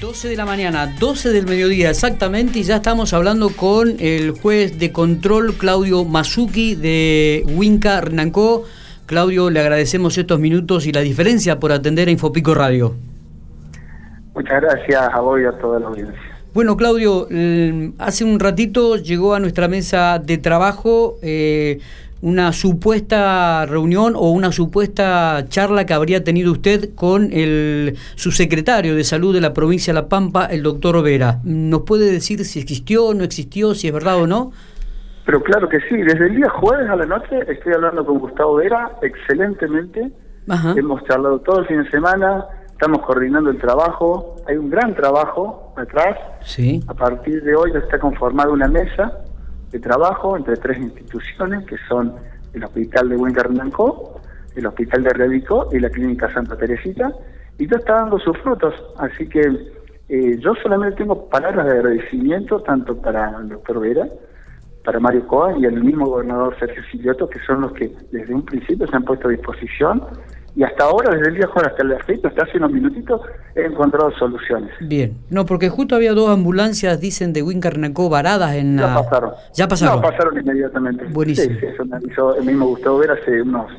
12 de la mañana, 12 del mediodía exactamente, y ya estamos hablando con el juez de control Claudio Masuki de Winca Renancó. Claudio, le agradecemos estos minutos y la diferencia por atender a Infopico Radio. Muchas gracias a vos y a toda la audiencia. Bueno, Claudio, hace un ratito llegó a nuestra mesa de trabajo eh, una supuesta reunión o una supuesta charla que habría tenido usted con el subsecretario de Salud de la provincia de La Pampa, el doctor Vera. ¿Nos puede decir si existió, no existió, si es verdad o no? Pero claro que sí, desde el día jueves a la noche estoy hablando con Gustavo Vera excelentemente. Hemos charlado todo el fin de semana, estamos coordinando el trabajo, hay un gran trabajo atrás. Sí. A partir de hoy está conformada una mesa de trabajo entre tres instituciones que son el Hospital de Buen el Hospital de Redicó y la Clínica Santa Teresita, y ya está dando sus frutos. Así que eh, yo solamente tengo palabras de agradecimiento tanto para el doctor Vera, para Mario Coa y el mismo gobernador Sergio Silioto, que son los que desde un principio se han puesto a disposición y hasta ahora, desde el día jueves hasta el fecha, hasta hace unos minutitos, he encontrado soluciones. Bien, no, porque justo había dos ambulancias, dicen, de Wincarnacó varadas en Ya pasaron. Ya pasaron. No, pasaron inmediatamente. Buenísimo. Sí, sí, eso me avisó, el mismo Gustavo Ver hace unos,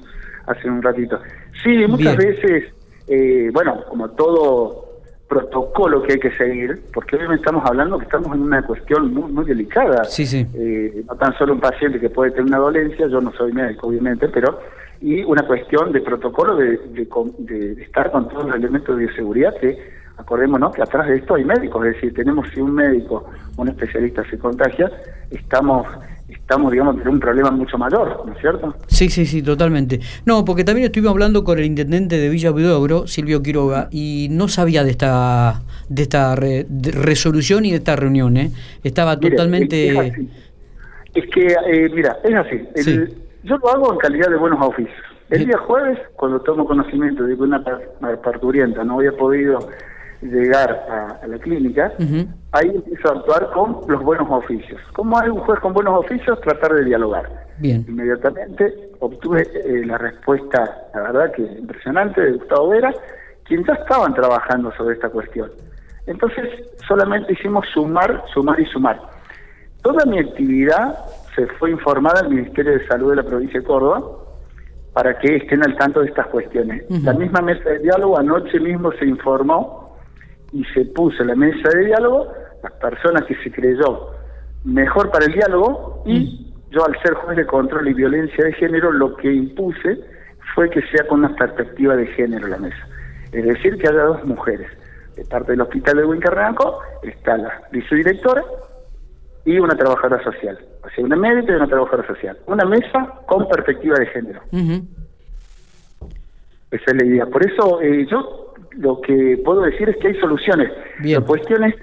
hace un ratito. Sí, muchas veces, eh, bueno, como todo protocolo que hay que seguir, porque hoy estamos hablando que estamos en una cuestión muy, muy delicada. Sí, sí. Eh, no tan solo un paciente que puede tener una dolencia, yo no soy médico, obviamente, pero y una cuestión de protocolo de, de, estar con todos los elementos de seguridad que acordémonos que atrás de esto hay médicos, es decir, tenemos si un médico, un especialista se contagia, estamos estamos, digamos, en un problema mucho mayor, ¿no es cierto? Sí, sí, sí, totalmente. No, porque también estuvimos hablando con el intendente de Villa Vidogro, Silvio Quiroga, y no sabía de esta de esta resolución y de esta reunión, ¿eh? Estaba totalmente... Es, que, eh, mira, es así. El, yo lo hago en calidad de buenos oficios. El día jueves, cuando tomo conocimiento de que una parturienta no había podido llegar a, la clínica, ahí empiezo a actuar con los buenos oficios. ¿Cómo hay un juez con buenos oficios? Tratar de dialogar. Bien. Inmediatamente obtuve eh, la respuesta, la verdad que impresionante, de Gustavo Vera, quien ya estaban trabajando sobre esta cuestión. Entonces, solamente hicimos sumar, sumar y sumar. Toda mi actividad se fue informada al Ministerio de Salud de la provincia de Córdoba para que estén al tanto de estas cuestiones. La misma mesa de diálogo anoche mismo se informó y se puso en la mesa de diálogo las personas que se creyó mejor para el diálogo y yo al ser juez de control y violencia de género lo que impuse fue que sea con una perspectiva de género la mesa. Es decir, que haya dos mujeres. De parte del hospital de Huincarranco está la vicedirectora y una trabajadora social. O sea, una médica y una trabajadora social. Una mesa con perspectiva de género. Esa es la idea. Por eso eh, yo lo que puedo decir es que hay soluciones. La cuestión es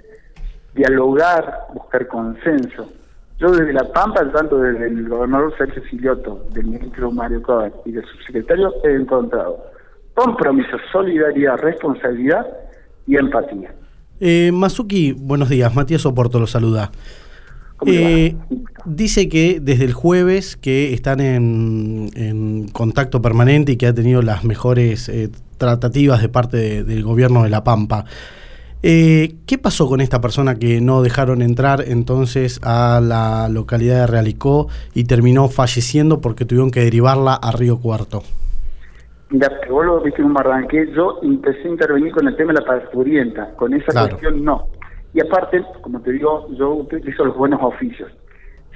dialogar, buscar consenso. Yo desde La Pampa, tanto desde el gobernador Sergio Silioto, del ministro Mario Cohen y del subsecretario, he encontrado compromiso, solidaridad, responsabilidad y empatía. Eh, Masuki, buenos días. Matías Oporto lo saluda. Eh, dice que desde el jueves que están en, contacto permanente y que ha tenido las mejores eh, tratativas de parte del gobierno de La Pampa. Eh, ¿Qué pasó con esta persona que no dejaron entrar entonces a la localidad de Realicó y terminó falleciendo porque tuvieron que derivarla a Río Cuarto? Ya, vos lo viste un barranque, yo empecé a intervenir con el tema de la parturienta, con esa cuestión no. Y aparte, como te digo, yo utilizo los buenos oficios.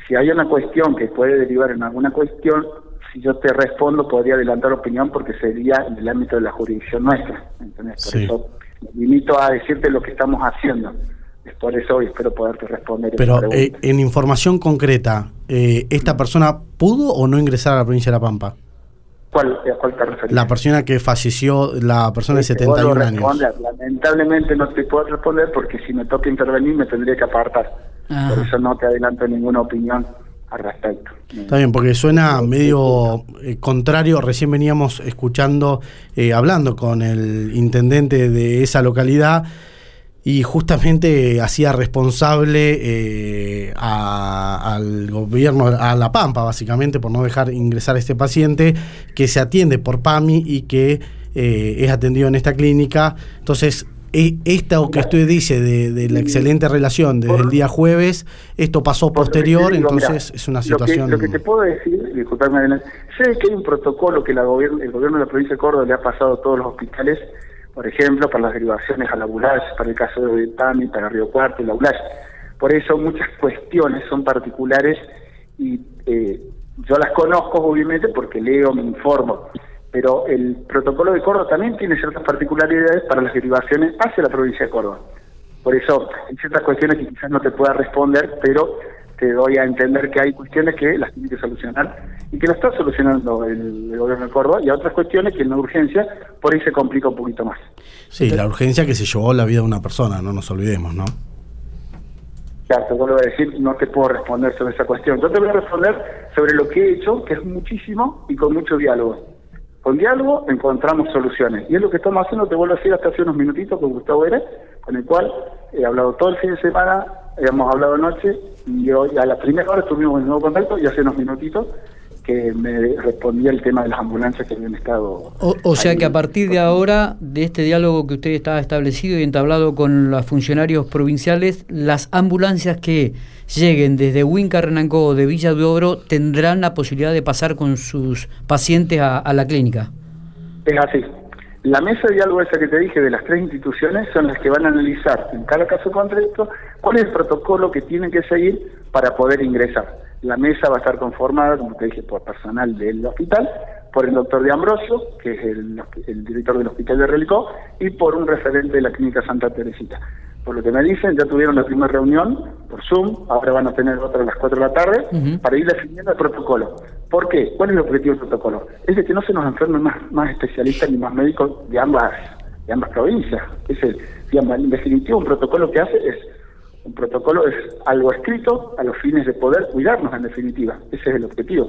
Si hay una cuestión que puede derivar en alguna cuestión, si yo te respondo, podría adelantar opinión porque sería en el ámbito de la jurisdicción nuestra. Por eso me limito a decirte lo que estamos haciendo. Es por eso hoy espero poderte responder. Pero eh, en información concreta, eh, ¿esta persona pudo o no ingresar a la provincia de La Pampa? ¿Cuál, ¿A cuál te referís? La persona que falleció, la persona de 71 años. Lamentablemente no te puedo responder porque si me toca intervenir me tendría que apartar. Por eso no te adelanto ninguna opinión al respecto. Está bien, porque suena medio eh, contrario. Recién veníamos escuchando, eh, hablando con el intendente de esa localidad y justamente hacía responsable eh, al gobierno, a La Pampa, básicamente, por no dejar ingresar a este paciente que se atiende por PAMI y que es atendido en esta clínica. Entonces, e, esta o que usted dice de, la excelente relación desde el día jueves, esto pasó posterior, entonces es una situación... Lo que, te puedo decir, disculpame, sé que hay un protocolo que la gobierno, el gobierno de la provincia de Córdoba le ha pasado a todos los hospitales, por ejemplo, para las derivaciones a la Bulash, para el caso de Tami, para Río Cuarto y la Bulash. Por eso muchas cuestiones son particulares y eh, yo las conozco obviamente porque leo, me informo, pero el protocolo de Córdoba también tiene ciertas particularidades para las derivaciones hacia la provincia de Córdoba. Por eso hay ciertas cuestiones que quizás no te pueda responder, pero te doy a entender que hay cuestiones que las tiene que solucionar y que lo está solucionando el, gobierno de Córdoba y otras cuestiones que en la urgencia por ahí se complica un poquito más. Sí, la urgencia que se llevó la vida de una persona, no nos olvidemos, ¿no? Claro, te vuelvo a decir, no te puedo responder sobre esa cuestión. Yo te voy a responder sobre lo que he hecho, que es muchísimo y con mucho diálogo. Con diálogo encontramos soluciones. Y es lo que estamos haciendo, te vuelvo a decir, hasta hace unos minutitos con Gustavo Eres, con el cual he hablado todo el fin de semana, hemos hablado anoche, y hoy a la primera hora tuvimos un nuevo contacto, y hace unos minutitos que me respondía el tema de las ambulancias que habían estado... O, sea que a partir de ahora, de este diálogo que usted está establecido y entablado con los funcionarios provinciales, las ambulancias que lleguen desde Huinca o de Villa de Oro tendrán la posibilidad de pasar con sus pacientes a, la clínica. Es así. La mesa de diálogo esa que te dije de las tres instituciones son las que van a analizar en cada caso concreto cuál es el protocolo que tienen que seguir para poder ingresar. La mesa va a estar conformada, como te dije, por personal del hospital, por el doctor de Ambrosio, que es el, director del hospital de Relicó, y por un referente de la clínica Santa Teresita. Por lo que me dicen, ya tuvieron la primera reunión por Zoom, ahora van a tener otra a las 4 de la tarde, para ir definiendo el protocolo. ¿Por qué? ¿Cuál es el objetivo del protocolo? Es de que no se nos enfermen más, más especialistas ni más médicos de ambas, de ambas provincias. Es el, digamos, en definitiva, un protocolo que hace es un protocolo es algo escrito a los fines de poder cuidarnos en definitiva. Ese es el objetivo.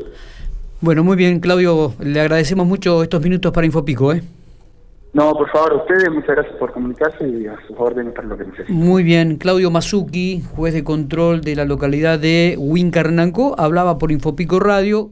Bueno, muy bien, Claudio. Le agradecemos mucho estos minutos para Infopico. ¿eh? No, por favor, a ustedes, muchas gracias por comunicarse y a sus órdenes para lo que necesiten. Muy bien, Claudio Mazuki, juez de control de la localidad de Huincarnanco, hablaba por Infopico Radio.